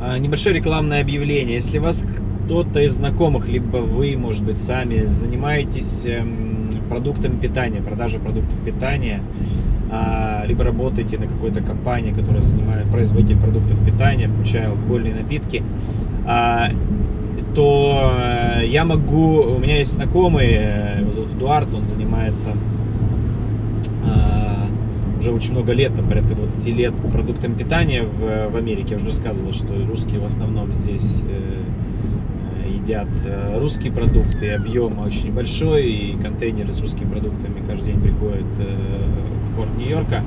А, Небольшое рекламное объявление. Если вас кто-то из знакомых, либо вы, может быть, сами занимаетесь эм, продуктами питания, продажей продуктов питания, а, либо работаете на какой-то компании, которая занимает производитель продуктов питания, включая алкогольные напитки, а, то э, я могу, у меня есть знакомый, э, его зовут Эдуард, он занимается очень много лет, там, порядка 20 лет продуктами питания в, в Америке. Я уже рассказывал, что русские в основном здесь э, э, едят э, русские продукты, объем очень большой, и контейнеры с русскими продуктами каждый день приходят э, в порт Нью-Йорка.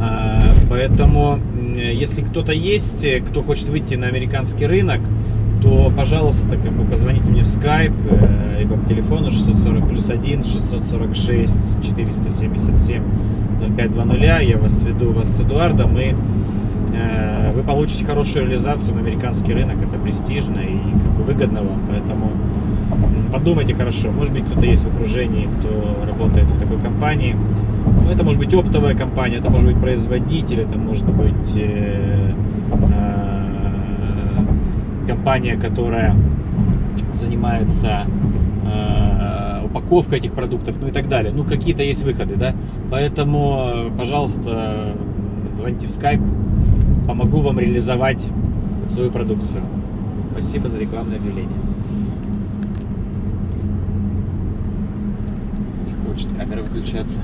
А, Поэтому, м, если кто-то есть, э, кто хочет выйти на американский рынок, то, пожалуйста, как бы позвоните мне в Skype, э, либо по телефону 640 плюс 1, 646 477 0520. Я вас сведу вас с Эдуардом, и э, вы получите хорошую реализацию на американский рынок. Это престижно и как бы выгодно вам. Поэтому подумайте хорошо. Может быть, кто-то есть в окружении, кто работает в такой компании. Ну, это может быть оптовая компания, это может быть производитель, это может быть э, э, компания, которая занимается э, упаковкой этих продуктов, ну и так далее. Ну, какие-то есть выходы, да. Поэтому, пожалуйста, звоните в Skype, помогу вам реализовать свою продукцию. Спасибо за рекламное объявление. Не хочет камера выключаться.